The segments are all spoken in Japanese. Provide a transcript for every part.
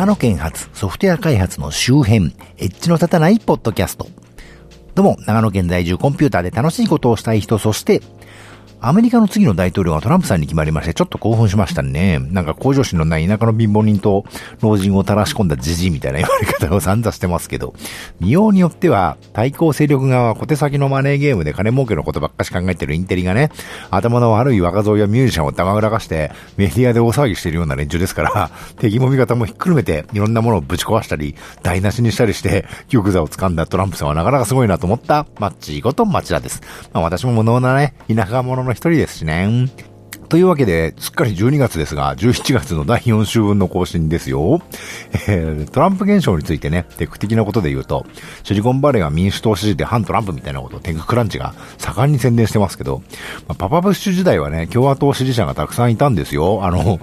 長野県発ソフトウェア開発の周辺、エッジの立たないポッドキャスト。どうも、長野県在住コンピューターで楽しいことをしたい人、そして、アメリカの次の大統領がトランプさんに決まりまして、ちょっと興奮しましたね。なんか向上心のない田舎の貧乏人と老人を垂らし込んだじじいみたいな言われ方を散々してますけど、見ようによっては、対抗勢力側は小手先のマネーゲームで金儲けのことばっかし考えてるインテリがね、頭の悪い若造やミュージシャンを黙らかして、メディアで大騒ぎしてるような連中ですから、敵も味方もひっくるめて、いろんなものをぶち壊したり、台無しにしたりして、玉座を掴んだトランプさんはなかなかすごいなと思ったマッチーこと町田です。まあ私も無能なね、田舎者の一人ですしね。というわけで、すっかり12月ですが、17月の第4週分の更新ですよ。えー、トランプ現象についてね、テク的なことで言うと、シリコンバレーが民主党支持で反トランプみたいなことをテククランチが盛んに宣伝してますけど、まあ、パパブッシュ時代はね、共和党支持者がたくさんいたんですよ。あの、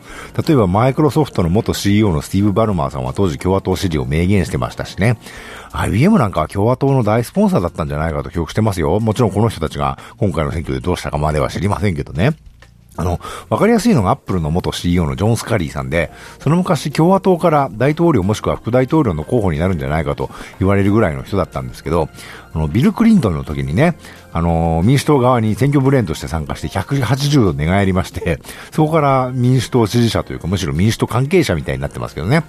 例えばマイクロソフトの元 CEO のスティーブ・バルマーさんは当時共和党支持を明言してましたしね。IBM なんかは共和党の大スポンサーだったんじゃないかと記憶してますよ。もちろんこの人たちが今回の選挙でどうしたかまでは知りませんけどね。あの、わかりやすいのがアップルの元 CEO のジョン・スカリーさんで、その昔共和党から大統領もしくは副大統領の候補になるんじゃないかと言われるぐらいの人だったんですけど、あの、ビル・クリントンの時にね、あの、民主党側に選挙ブレーンとして参加して180度寝返りまして、そこから民主党支持者というかむしろ民主党関係者みたいになってますけどね。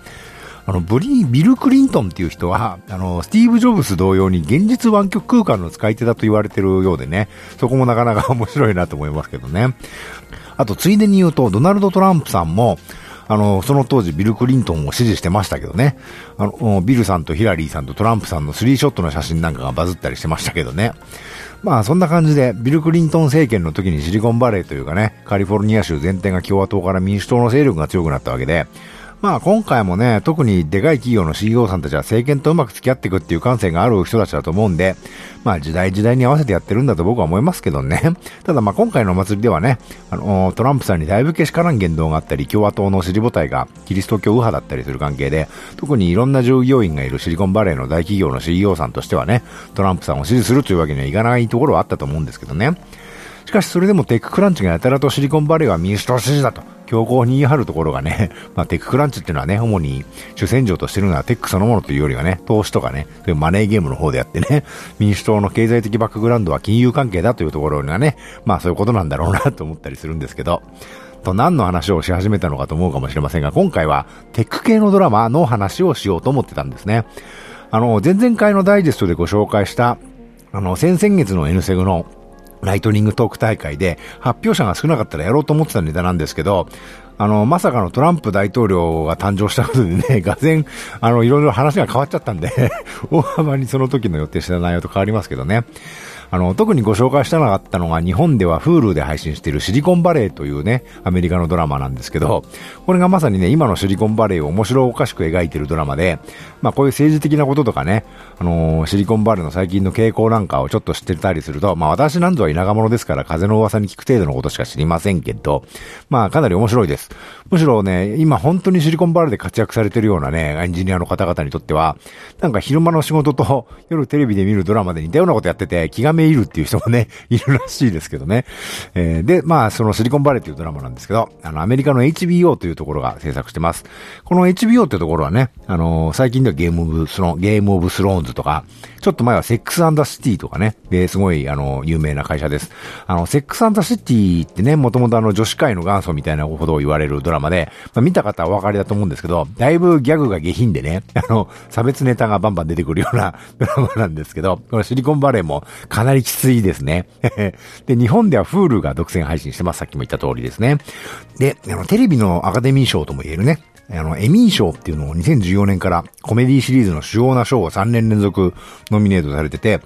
あの、ブリー、ビル・クリントンっていう人は、あの、スティーブ・ジョブス同様に現実湾曲空間の使い手だと言われてるようでね、そこもなかなか面白いなと思いますけどね。あと、ついでに言うと、ドナルド・トランプさんも、あの、その当時ビル・クリントンを支持してましたけどね。あの、ビルさんとヒラリーさんとトランプさんのスリーショットの写真なんかがバズったりしてましたけどね。まあそんな感じで、ビル・クリントン政権の時にシリコンバレーというかね、カリフォルニア州全体が共和党から民主党の勢力が強くなったわけで、まあ今回もね、特にでかい企業の CEO さんたちは政権とうまく付き合っていくっていう感性がある人たちだと思うんで、まあ時代時代に合わせてやってるんだと僕は思いますけどね。ただまあ今回のお祭りではね、あの、トランプさんにだいぶけしからん言動があったり、共和党の支持母体がキリスト教右派だったりする関係で、特にいろんな従業員がいるシリコンバレーの大企業の CEO さんとしてはね、トランプさんを支持するというわけにはいかないところはあったと思うんですけどね。しかしそれでもテッククランチがやたらとシリコンバレーは民主党支持だと強硬に言い張るところがね、まあ、テッククランチっていうのはね、主に主戦場としてるのはテックそのものというよりはね、投資とかね、そういうマネーゲームの方であってね、民主党の経済的バックグラウンドは金融関係だというところがね、まあそういうことなんだろうなと思ったりするんですけど、と何の話をし始めたのかと思うかもしれませんが、今回はテック系のドラマの話をしようと思ってたんですね。あの、前々回のダイジェストでご紹介した、あの、先々月の N セグのライトニングトーク大会で発表者が少なかったらやろうと思ってたネタなんですけど、あの、まさかのトランプ大統領が誕生したことでね、がぜん、あの、いろいろ話が変わっちゃったんで 大幅にその時の予定した内容と変わりますけどね。あの、特にご紹介したなかったのが、日本では Hulu で配信しているシリコンバレーというね、アメリカのドラマなんですけど、これがまさにね、今のシリコンバレーを面白おかしく描いているドラマで、まあこういう政治的なこととかね、あのー、シリコンバレーの最近の傾向なんかをちょっと知ってたりすると、まあ私なんぞは田舎者ですから風の噂に聞く程度のことしか知りませんけど、まあかなり面白いです。むしろね、今本当にシリコンバレーで活躍されてるようなね、エンジニアの方々にとっては、なんか昼間の仕事と夜テレビで見るドラマで似たようなことやってて気がめいるっていう人もね、いるらしいですけどね。えー、で、まあ、そのシリコンバレーというドラマなんですけど、あの、アメリカの HBO というところが制作してます。この HBO っていうところはね、あのー、最近ではゲームオブスローン、ゲームオブスローンズとか、ちょっと前はセックスアンドザシティとかね、で、すごい、あの、有名な会社です。あの、セックスアンドザシティってね、もともとあの、女子会の元祖みたいなことを言われるドラマで、まあ、見た方はお分かりだと思うんですけど、だいぶギャグが下品でね、あの、差別ネタがバンバン出てくるようなドラマなんですけど、このシリコンバレーもかなりきついですね。で、日本では Hulu が独占配信してます。さっきも言った通りですね。で、あの、テレビのアカデミー賞とも言えるね、あの、エミー賞っていうのを2014年からコメディシリーズの主要な賞を3年連続ノミネートされてて、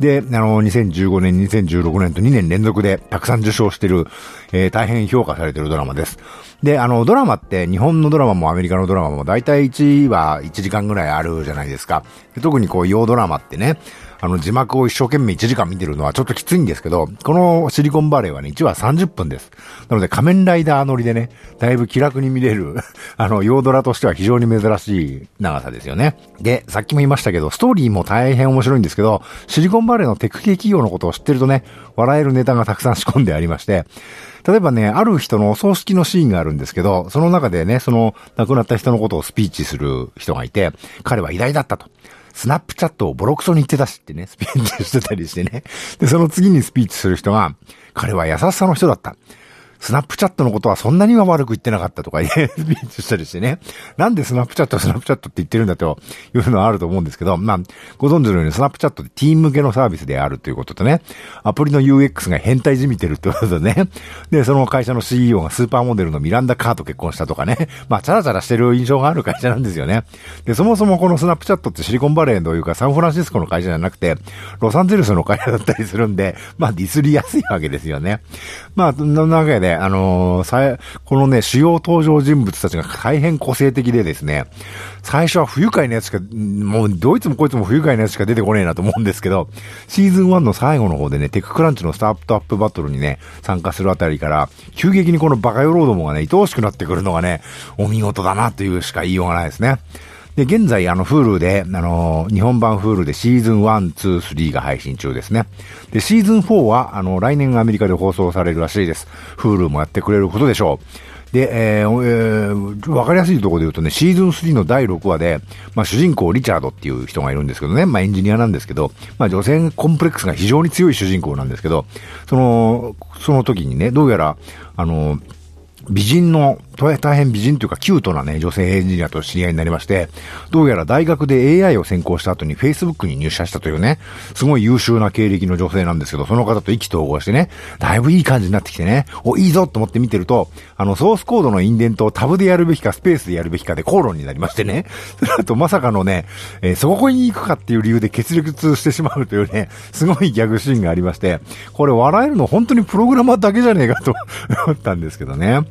で、あの、2015年、2016年と2年連続でたくさん受賞してる、えー、大変評価されてるドラマです。で、あの、ドラマって日本のドラマもアメリカのドラマも大体1話1時間ぐらいあるじゃないですか。特にこう、洋ドラマってね、あの字幕を一生懸命1時間見てるのはちょっときついんですけど、このシリコンバレーはね、1話30分です。なので仮面ライダー乗りでね、だいぶ気楽に見れる、あの、ヨードラとしては非常に珍しい長さですよね。で、さっきも言いましたけど、ストーリーも大変面白いんですけど、シリコンバレーのテク系企業のことを知ってるとね、笑えるネタがたくさん仕込んでありまして、例えばね、ある人のお葬式のシーンがあるんですけど、その中でね、その亡くなった人のことをスピーチする人がいて、彼は偉大だったと。スナップチャットをボロクソに言ってたしってね、スピーチしてたりしてね。で、その次にスピーチする人が、彼は優しさの人だった。スナップチャットのことはそんなには悪く言ってなかったとか、スピーチしたりしてね。なんでスナップチャット、スナップチャットって言ってるんだというのはあると思うんですけど、まあ、ご存知のようにスナップチャットってティーン向けのサービスであるということとね、アプリの UX が変態じみてるってことでね。で、その会社の CEO がスーパーモデルのミランダ・カーと結婚したとかね。まあ、チャラチャラしてる印象がある会社なんですよね。で、そもそもこのスナップチャットってシリコンバレーというかサンフランシスコの会社じゃなくて、ロサンゼルスの会社だったりするんで、まあ、ディスりやすいわけですよね。まあ、そんなわけで、あのーこのね、主要登場人物たちが大変個性的でですね、最初は不愉快なやつしか、もうどいつもこいつも不愉快なやつしか出てこねえなと思うんですけど、シーズン1の最後の方でね、テッククランチのスタートアップバトルにね、参加するあたりから、急激にこのバカ野郎どもがね、愛おしくなってくるのがね、お見事だなというしか言いようがないですね。で、現在、あの、フールで、あの、日本版フールでシーズン1、2、3が配信中ですね。で、シーズン4は、あの、来年アメリカで放送されるらしいです。フールもやってくれることでしょう。で、えー、えー、わかりやすいところで言うとね、シーズン3の第6話で、まあ主人公リチャードっていう人がいるんですけどね、まあエンジニアなんですけど、まあ女性コンプレックスが非常に強い主人公なんですけど、その、その時にね、どうやら、あの、美人の、大変美人というかキュートなね、女性エンジニアと知り合いになりまして、どうやら大学で AI を専攻した後に Facebook に入社したというね、すごい優秀な経歴の女性なんですけど、その方と意気投合してね、だいぶいい感じになってきてね、お、いいぞと思って見てると、あの、ソースコードのインデントをタブでやるべきかスペースでやるべきかで口論になりましてね、その後まさかのね、えー、そこに行くかっていう理由で決裂してしまうというね、すごいギャグシーンがありまして、これ笑えるの本当にプログラマーだけじゃねえかと思ったんですけどね。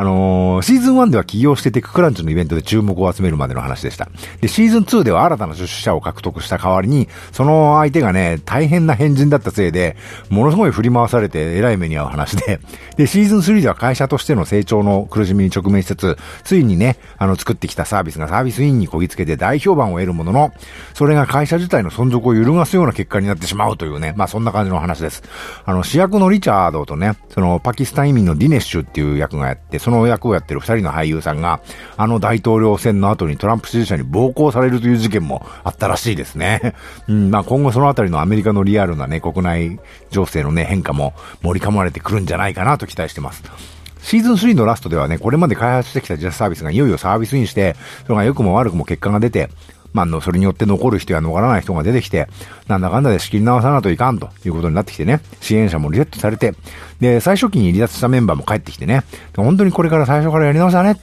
あのー、シーズン1では起業してテッククランチのイベントで注目を集めるまでの話でした。で、シーズン2では新たな出資者を獲得した代わりに、その相手がね、大変な変人だったせいで、ものすごい振り回されて偉い目に遭う話で、で、シーズン3では会社としての成長の苦しみに直面しつつ、ついにね、あの、作ってきたサービスがサービスインにこぎつけて大評判を得るものの、それが会社自体の存続を揺るがすような結果になってしまうというね、まあそんな感じの話です。あの、主役のリチャードとね、そのパキスタン移民のディネッシュっていう役がやって、その役をやってる二人の俳優さんが、あの大統領選の後にトランプ支持者に暴行されるという事件もあったらしいですね。うん、まあ今後そのあたりのアメリカのリアルなね、国内情勢のね、変化も盛り込まれてくるんじゃないかなと期待してます。シーズン3のラストではね、これまで開発してきたジャスサービスがいよいよサービスインして、それが良くも悪くも結果が出て、まあ、の、それによって残る人や残らない人が出てきて、なんだかんだで仕切り直さないといかんということになってきてね、支援者もリセットされて、で、最初期に離脱したメンバーも帰ってきてね、本当にこれから最初からやり直したね。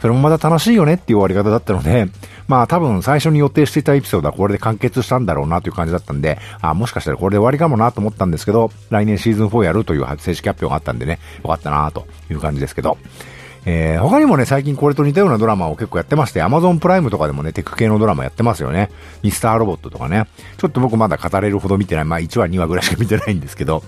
それもまた楽しいよねっていう終わり方だったので、まあ多分最初に予定していたエピソードはこれで完結したんだろうなという感じだったんで、あもしかしたらこれで終わりかもなと思ったんですけど、来年シーズン4やるという正式発表があったんでね、よかったなという感じですけど、えー、他にもね、最近これと似たようなドラマを結構やってまして、Amazon プライムとかでもね、テク系のドラマやってますよね。ミスターロボットとかね。ちょっと僕まだ語れるほど見てない。まあ1話2話ぐらいしか見てないんですけど、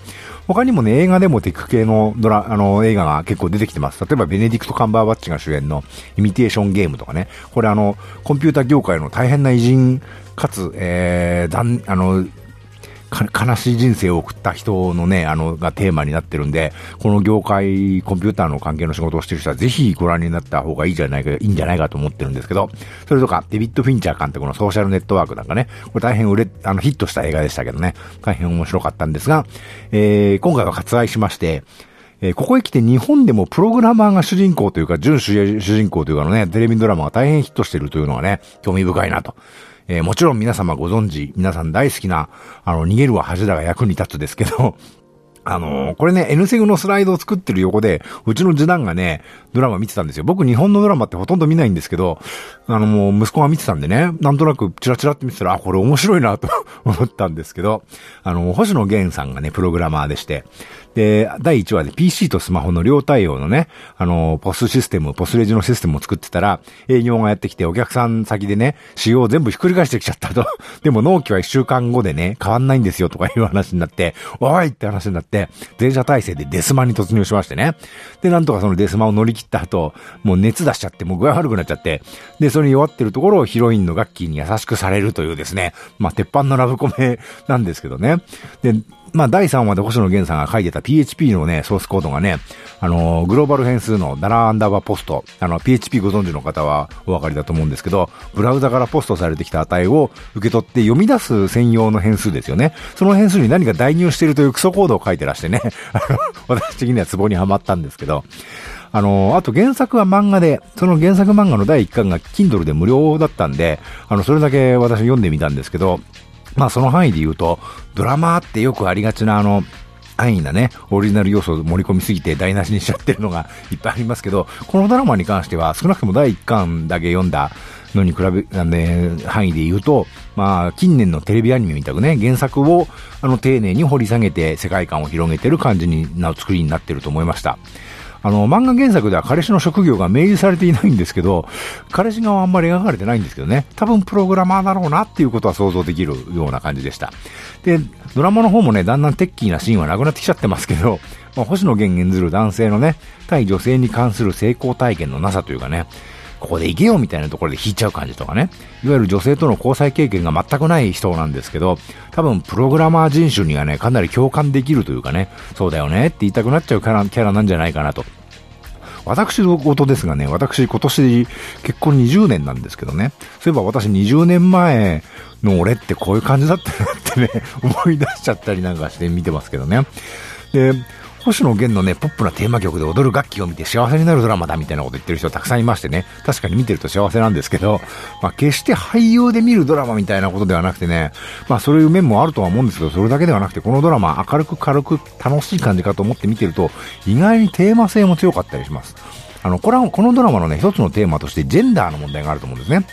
他にもね、映画でもテク系のドラ、あの、映画が結構出てきてます。例えば、ベネディクト・カンバーバッチが主演のイミテーションゲームとかね。これあの、コンピュータ業界の大変な偉人、かつ、えー、だん、あの、悲しい人生を送った人のね、あの、がテーマになってるんで、この業界、コンピューターの関係の仕事をしてる人はぜひご覧になった方がいいじゃないか、いいんじゃないかと思ってるんですけど、それとか、デビッド・フィンチャー監督のソーシャルネットワークなんかね、これ大変売れ、あの、ヒットした映画でしたけどね、大変面白かったんですが、えー、今回は割愛しまして、えー、ここへ来て日本でもプログラマーが主人公というか、準主人公というかのね、テレビドラマが大変ヒットしてるというのがね、興味深いなと。えー、もちろん皆様ご存知、皆さん大好きな、あの、逃げるは恥だが役に立つですけど、あのー、これね、N セグのスライドを作ってる横で、うちの次男がね、ドラマ見てたんですよ。僕日本のドラマってほとんど見ないんですけど、あのもう息子が見てたんでね、なんとなくチラチラって見てたら、あ、これ面白いなと 思ったんですけど、あの、星野源さんがね、プログラマーでして、で、第1話で PC とスマホの両対応のね、あの、ポスシステム、ポスレジのシステムを作ってたら、営業がやってきてお客さん先でね、仕様を全部ひっくり返してきちゃったと。でも納期は1週間後でね、変わんないんですよとかいう話になって、おいって話になって、全社体制でデスマに突入しましてね。で、なんとかそのデスマを乗り切った後、もう熱出しちゃって、もう具合悪くなっちゃって、で、それに弱ってるところをヒロインのガッキーに優しくされるというですね、まあ、鉄板のラブコメなんですけどね。で、まあ、第3話で星野源さんが書いてた PHP のね、ソースコードがね、あのー、グローバル変数のダラアンダーバーポスト、あの、PHP ご存知の方はお分かりだと思うんですけど、ブラウザからポストされてきた値を受け取って読み出す専用の変数ですよね。その変数に何か代入しているというクソコードを書いてらしてね、あの、私的にはツボにはまったんですけど、あの、あと原作は漫画で、その原作漫画の第1巻が Kindle で無料だったんで、あの、それだけ私読んでみたんですけど、まあその範囲で言うと、ドラマってよくありがちなあの、安易なね、オリジナル要素を盛り込みすぎて台無しにしちゃってるのがいっぱいありますけど、このドラマに関しては少なくとも第1巻だけ読んだのに比べ、なんで、範囲で言うと、まあ、近年のテレビアニメみたくね、原作を、あの、丁寧に掘り下げて世界観を広げてる感じにな、作りになってると思いました。あの、漫画原作では彼氏の職業が明示されていないんですけど、彼氏側はあんまり描かれてないんですけどね、多分プログラマーだろうなっていうことは想像できるような感じでした。で、ドラマの方もね、だんだんテッキーなシーンはなくなってきちゃってますけど、まあ、星野源演ずる男性のね、対女性に関する成功体験のなさというかね、ここで行けよみたいなところで引いちゃう感じとかね。いわゆる女性との交際経験が全くない人なんですけど、多分プログラマー人種にはね、かなり共感できるというかね、そうだよねって言いたくなっちゃうキャラキャラなんじゃないかなと。私事ですがね、私今年結婚20年なんですけどね、そういえば私20年前の俺ってこういう感じだったなってね、思い出しちゃったりなんかして見てますけどね。で、星野源のね、ポップなテーマ曲で踊る楽器を見て幸せになるドラマだみたいなこと言ってる人たくさんいましてね、確かに見てると幸せなんですけど、まあ決して俳優で見るドラマみたいなことではなくてね、まあそういう面もあるとは思うんですけど、それだけではなくて、このドラマ明るく軽く楽しい感じかと思って見てると、意外にテーマ性も強かったりします。あの、これは、このドラマのね、一つのテーマとしてジェンダーの問題があると思うんですね。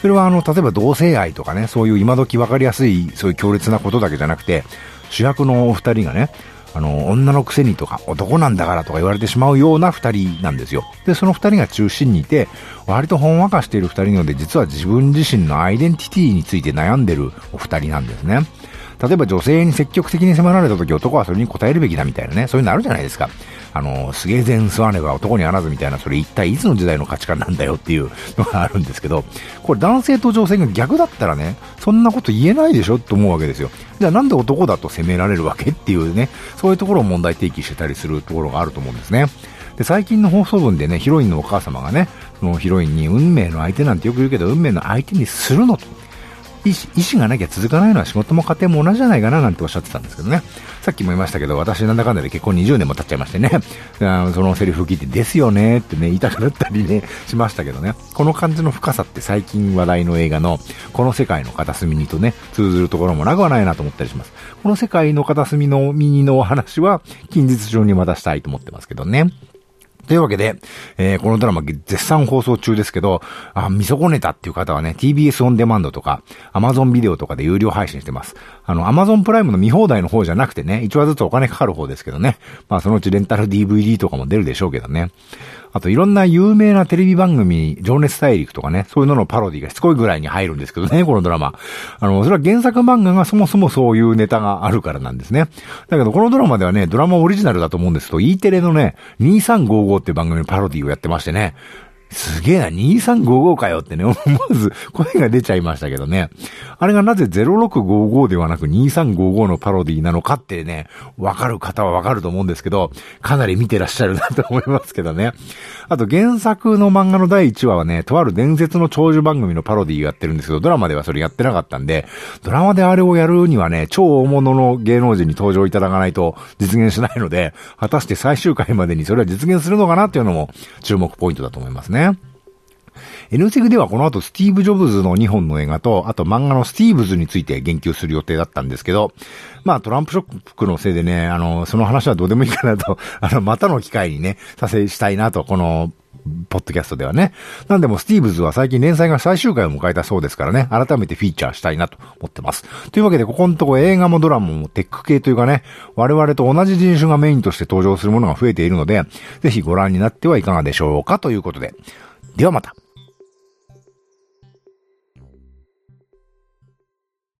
それはあの、例えば同性愛とかね、そういう今時分かりやすい、そういう強烈なことだけじゃなくて、主役のお二人がね、あの、女のくせにとか、男なんだからとか言われてしまうような二人なんですよ。で、その二人が中心にいて、割とほんわかしている二人なので、実は自分自身のアイデンティティについて悩んでるお二人なんですね。例えば女性に積極的に迫られた時男はそれに答えるべきだみたいなね、そういうのあるじゃないですか。あの、すげえ前座ねば男にあらずみたいな、それ一体いつの時代の価値観なんだよっていうのがあるんですけど、これ男性と女性が逆だったらね、そんなこと言えないでしょって思うわけですよ。じゃあなんで男だと責められるわけっていうね、そういうところを問題提起してたりするところがあると思うんですね。で、最近の放送分でね、ヒロインのお母様がね、そのヒロインに運命の相手なんてよく言うけど、運命の相手にするのと。意思がなきゃ続かないのは仕事も家庭も同じじゃないかななんておっしゃってたんですけどね。さっきも言いましたけど、私なんだかんだで結婚20年も経っちゃいましてね、そのセリフ聞いて、ですよねってね、言いたくなったりね、しましたけどね。この感じの深さって最近話題の映画の、この世界の片隅にとね、通ずるところもなくはないなと思ったりします。この世界の片隅の右のお話は、近日中にまたしたいと思ってますけどね。というわけで、えー、このドラマ絶賛放送中ですけど、あ、見損ねたっていう方はね、TBS オンデマンドとか、Amazon ビデオとかで有料配信してます。あの、Amazon プライムの見放題の方じゃなくてね、1話ずつお金かかる方ですけどね。まあそのうちレンタル DVD とかも出るでしょうけどね。あといろんな有名なテレビ番組、情熱大陸とかね、そういうののパロディがしつこいぐらいに入るんですけどね、このドラマ。あの、それは原作漫画がそもそもそういうネタがあるからなんですね。だけどこのドラマではね、ドラマオリジナルだと思うんですけど、E テレのね、2355って番組のパロディをやってましてね、すげえな、2355かよってね、思わず声が出ちゃいましたけどね。あれがなぜ0655ではなく2355のパロディなのかってね、わかる方はわかると思うんですけど、かなり見てらっしゃるなと思いますけどね。あと原作の漫画の第1話はね、とある伝説の長寿番組のパロディをやってるんですけど、ドラマではそれやってなかったんで、ドラマであれをやるにはね、超大物の芸能人に登場いただかないと実現しないので、果たして最終回までにそれは実現するのかなっていうのも注目ポイントだと思いますね。ね。N セグではこの後スティーブ・ジョブズの2本の映画と、あと漫画のスティーブズについて言及する予定だったんですけど、まあトランプショックのせいでね、あの、その話はどうでもいいかなと、あの、またの機会にね、させしたいなと、この、ポッドキャストではね。なんでもスティーブズは最近連載が最終回を迎えたそうですからね、改めてフィーチャーしたいなと思ってます。というわけで、ここのとこ映画もドラマもテック系というかね、我々と同じ人種がメインとして登場するものが増えているので、ぜひご覧になってはいかがでしょうかということで。ではまた。